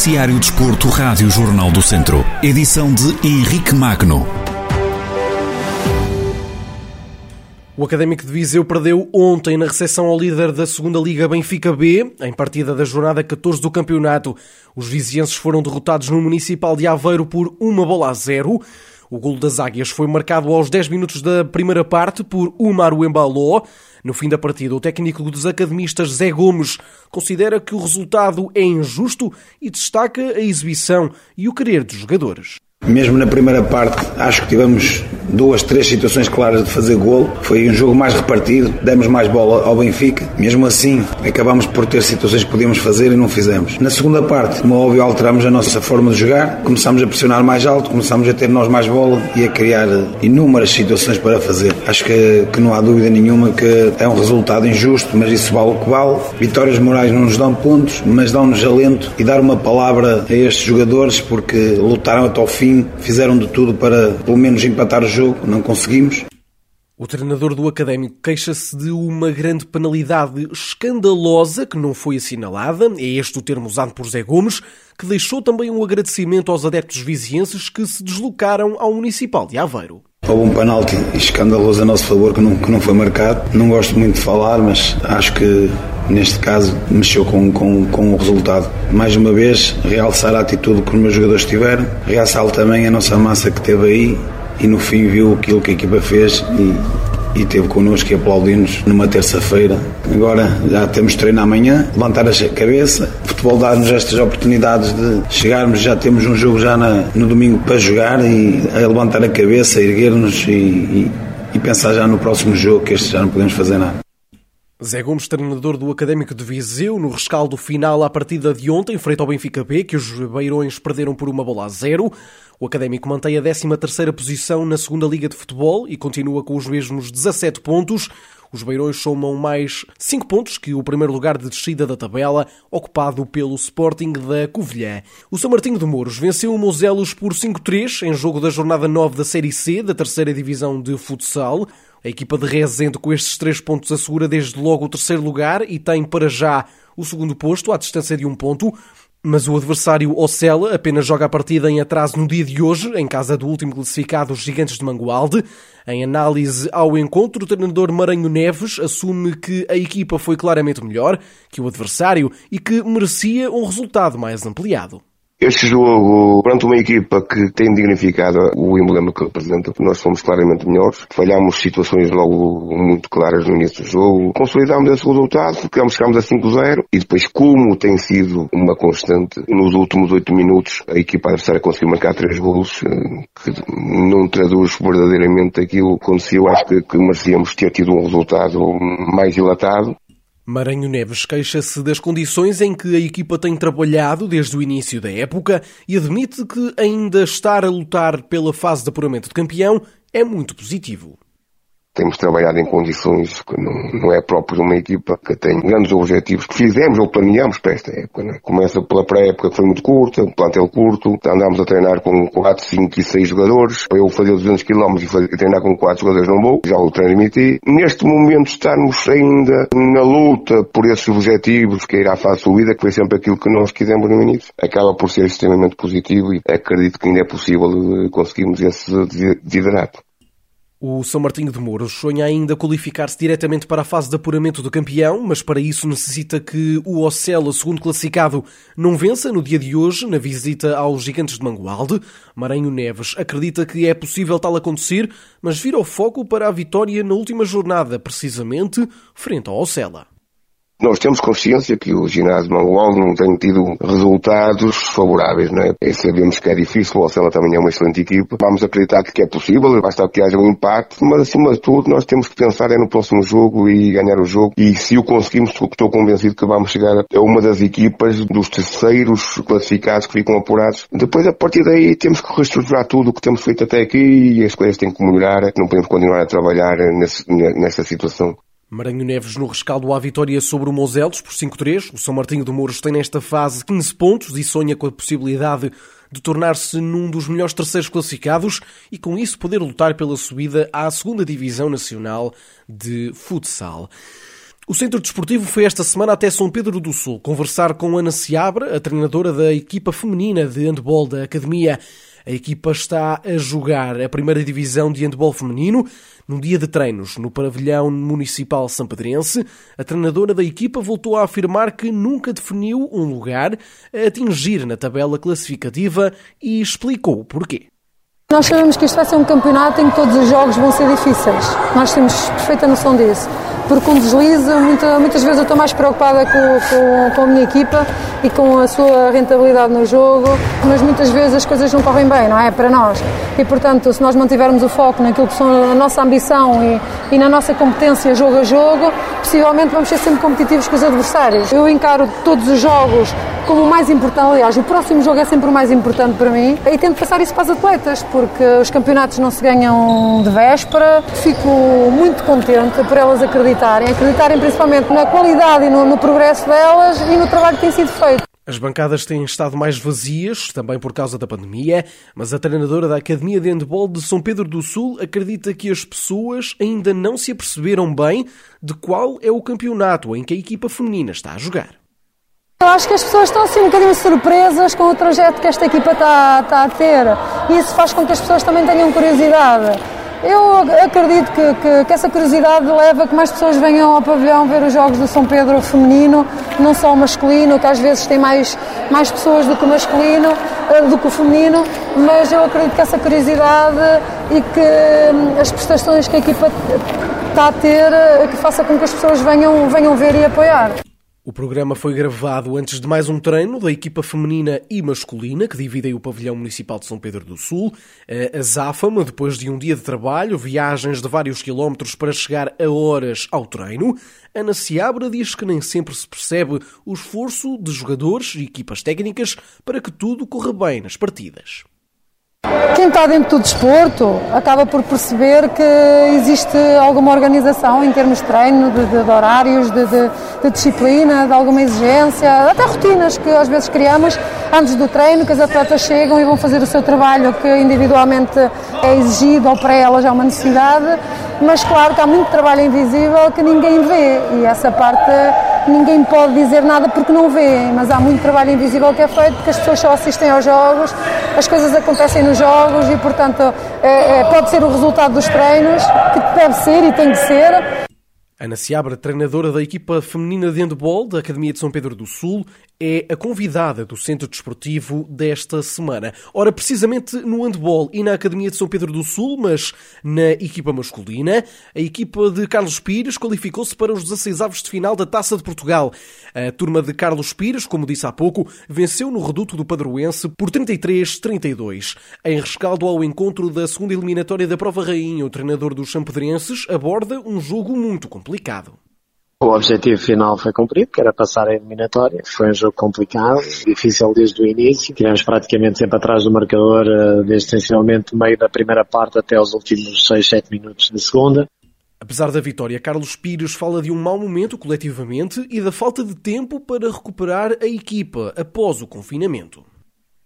Noticiário Desporto, Rádio Jornal do Centro. Edição de Henrique Magno. O Académico de Viseu perdeu ontem na recepção ao líder da segunda Liga Benfica B, em partida da jornada 14 do campeonato. Os vizienses foram derrotados no Municipal de Aveiro por uma bola a zero. O golo das Águias foi marcado aos 10 minutos da primeira parte por Umar Wembaló. No fim da partida, o técnico dos academistas Zé Gomes considera que o resultado é injusto e destaca a exibição e o querer dos jogadores. Mesmo na primeira parte, acho que tivemos duas, três situações claras de fazer golo. Foi um jogo mais repartido, demos mais bola ao Benfica. Mesmo assim, acabamos por ter situações que podíamos fazer e não fizemos. Na segunda parte, como é óbvio, alteramos a nossa forma de jogar, começamos a pressionar mais alto, começamos a ter nós mais bola e a criar inúmeras situações para fazer. Acho que, que não há dúvida nenhuma que é um resultado injusto, mas isso vale o que vale. Vitórias morais não nos dão pontos, mas dão-nos alento e dar uma palavra a estes jogadores porque lutaram até ao fim fim fizeram de tudo para pelo menos empatar o jogo, não conseguimos. O treinador do Académico queixa-se de uma grande penalidade escandalosa que não foi assinalada, é este o termo usado por Zé Gomes, que deixou também um agradecimento aos adeptos vizienses que se deslocaram ao Municipal de Aveiro. Houve um penalti escandaloso a nosso favor que não, que não foi marcado. Não gosto muito de falar, mas acho que neste caso mexeu com, com, com o resultado. Mais uma vez, realçar a atitude que os meus jogadores tiveram, realçar também a nossa massa que teve aí e no fim viu aquilo que a equipa fez e, e teve connosco e aplaudiu-nos numa terça-feira. Agora já temos treino amanhã, levantar a cabeça. O futebol dá-nos estas oportunidades de chegarmos, já temos um jogo já na, no domingo para jogar e a levantar a cabeça, erguer-nos e, e, e pensar já no próximo jogo, que este já não podemos fazer nada. Zé Gomes, treinador do Académico de Viseu, no rescaldo final à partida de ontem, frente ao Benfica B, que os beirões perderam por uma bola a zero. O Académico mantém a 13ª posição na segunda Liga de Futebol e continua com os mesmos 17 pontos. Os beirões somam mais 5 pontos que o primeiro lugar de descida da tabela, ocupado pelo Sporting da Covilhã. O São Martinho de Mouros venceu o Moselos por 5-3 em jogo da jornada 9 da Série C da terceira divisão de futsal. A equipa de Rezende com estes três pontos assegura desde logo o terceiro lugar e tem para já o segundo posto à distância de um ponto. Mas o adversário Ocela apenas joga a partida em atraso no dia de hoje, em casa do último classificado, os Gigantes de Mangualde. Em análise ao encontro, o treinador Maranho Neves assume que a equipa foi claramente melhor que o adversário e que merecia um resultado mais ampliado. Este jogo, perante uma equipa que tem dignificado o emblema que representa, nós fomos claramente melhores. Falhámos situações logo muito claras no início do jogo. Consolidámos esse resultado, ficamos, chegámos a 5-0 e depois, como tem sido uma constante, nos últimos 8 minutos a equipa adversária conseguiu marcar 3 golos, eh, que não traduz verdadeiramente aquilo que aconteceu. Acho que, que merecíamos ter tido um resultado mais dilatado. Maranho Neves queixa-se das condições em que a equipa tem trabalhado desde o início da época e admite que ainda estar a lutar pela fase de apuramento de campeão é muito positivo. Temos trabalhado em condições que não, não é próprio de uma equipa que tem grandes objetivos que fizemos ou planeamos para esta época. Né? Começa pela pré-época que foi muito curta, plantel curto, andámos a treinar com 4, 5 e 6 jogadores. Eu fazer 200 km e fazer, treinar com 4 jogadores não vou, já o transmiti. Neste momento estamos ainda na luta por esses objetivos, que é ir à fase subida, que foi sempre aquilo que nós quisemos no início. Acaba por ser extremamente positivo e acredito que ainda é possível conseguirmos esse desiderato. O São Martinho de Mouros sonha ainda qualificar-se diretamente para a fase de apuramento do campeão, mas para isso necessita que o Ocela, segundo classificado, não vença no dia de hoje na visita aos Gigantes de Mangualde. Maranho Neves acredita que é possível tal acontecer, mas vira o foco para a vitória na última jornada, precisamente frente ao Ocela. Nós temos consciência que o ginásio Mangual não tem tido resultados favoráveis, não é? E sabemos que é difícil, o Ocela também é uma excelente equipa. Vamos acreditar que é possível, basta que haja um impacto, mas acima de tudo nós temos que pensar é no próximo jogo e ganhar o jogo. E se o conseguimos, estou convencido que vamos chegar a uma das equipas dos terceiros classificados que ficam apurados. Depois, a partir daí, temos que reestruturar tudo o que temos feito até aqui e as coisas têm que melhorar. Não podemos continuar a trabalhar nesse, nessa situação. Maranhão Neves no rescaldo à vitória sobre o Moselos por 5-3. O São Martinho de Mouros tem nesta fase 15 pontos e sonha com a possibilidade de tornar-se num dos melhores terceiros classificados e com isso poder lutar pela subida à segunda Divisão Nacional de Futsal. O Centro Desportivo foi esta semana até São Pedro do Sul conversar com Ana Seabra, a treinadora da equipa feminina de handball da Academia. A equipa está a jogar a primeira divisão de handball feminino num dia de treinos no pavilhão municipal sampedrense. A treinadora da equipa voltou a afirmar que nunca definiu um lugar a atingir na tabela classificativa e explicou o porquê. Nós sabemos que isto vai ser um campeonato em que todos os jogos vão ser difíceis. Nós temos perfeita noção disso porque um deslize, muita, muitas vezes eu estou mais preocupada com, com, com, a minha equipa e com a sua rentabilidade no jogo, mas muitas vezes as coisas não correm bem, não é? Para nós. E portanto, se nós mantivermos o foco naquilo que são a nossa ambição e, e na nossa competência jogo a jogo, possivelmente vamos ser sempre competitivos com os adversários. Eu encaro todos os jogos como o mais importante, aliás, o próximo jogo é sempre o mais importante para mim e tento passar isso para as atletas, porque os campeonatos não se ganham de véspera. Fico muito contente por elas acreditarem acreditarem, principalmente na qualidade e no, no progresso delas e no trabalho que tem sido feito. As bancadas têm estado mais vazias, também por causa da pandemia, mas a treinadora da Academia de Handball de São Pedro do Sul acredita que as pessoas ainda não se aperceberam bem de qual é o campeonato em que a equipa feminina está a jogar. Eu acho que as pessoas estão assim um bocadinho surpresas com o trajeto que esta equipa está, está a ter e isso faz com que as pessoas também tenham curiosidade. Eu acredito que, que, que, essa curiosidade leva a que mais pessoas venham ao pavilhão ver os jogos do São Pedro feminino, não só o masculino, que às vezes tem mais, mais pessoas do que o masculino, eh, do que o feminino, mas eu acredito que essa curiosidade e que hum, as prestações que a equipa está a ter, eh, que faça com que as pessoas venham, venham ver e apoiar. O programa foi gravado antes de mais um treino da equipa feminina e masculina que dividem o pavilhão municipal de São Pedro do Sul. A Záfama, depois de um dia de trabalho, viagens de vários quilómetros para chegar a horas ao treino, Ana Seabra diz que nem sempre se percebe o esforço de jogadores e equipas técnicas para que tudo corra bem nas partidas. Quem está dentro do desporto acaba por perceber que existe alguma organização em termos de treino, de, de, de horários, de, de, disciplina, de alguma exigência, até rotinas que às vezes criamos antes do treino, que as atletas chegam e vão fazer o seu trabalho que individualmente é exigido ou para elas é uma necessidade, mas claro que há muito trabalho invisível que ninguém vê e essa parte ninguém pode dizer nada porque não vê, mas há muito trabalho invisível que é feito porque as pessoas só assistem aos jogos, as coisas acontecem nos jogos e, portanto, é, é, pode ser o resultado dos treinos, que deve ser e tem que ser. Ana Seabra, treinadora da equipa feminina de handball da Academia de São Pedro do Sul, é a convidada do Centro Desportivo desta semana. Ora, precisamente no handball e na Academia de São Pedro do Sul, mas na equipa masculina, a equipa de Carlos Pires qualificou-se para os 16 avos de final da Taça de Portugal. A turma de Carlos Pires, como disse há pouco, venceu no reduto do Padroense por 33-32. Em rescaldo ao encontro da segunda eliminatória da Prova Rainha, o treinador dos Champedrenses aborda um jogo muito complicado. O objetivo final foi cumprido, que era passar a eliminatória. Foi um jogo complicado, difícil desde o início. Tivemos praticamente sempre atrás do marcador, eh, desde essencialmente meio da primeira parte até os últimos 6, 7 minutos de segunda. Apesar da vitória, Carlos Pires fala de um mau momento coletivamente e da falta de tempo para recuperar a equipa após o confinamento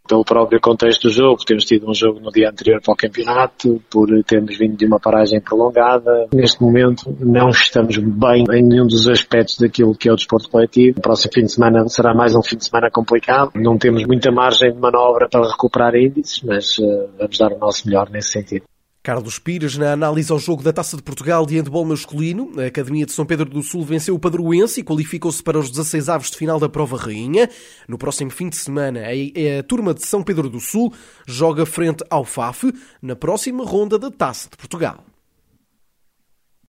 pelo próprio contexto do jogo, temos tido um jogo no dia anterior para o campeonato, por termos vindo de uma paragem prolongada. Neste momento não estamos bem em nenhum dos aspectos daquilo que é o desporto coletivo. O próximo fim de semana será mais um fim de semana complicado. Não temos muita margem de manobra para recuperar índices, mas uh, vamos dar o nosso melhor nesse sentido. Carlos Pires, na análise ao jogo da Taça de Portugal de handball masculino, a Academia de São Pedro do Sul venceu o Padroense e qualificou-se para os 16 avos de final da Prova Rainha. No próximo fim de semana, a, turma de São Pedro do Sul joga frente ao FAF na próxima ronda da Taça de Portugal.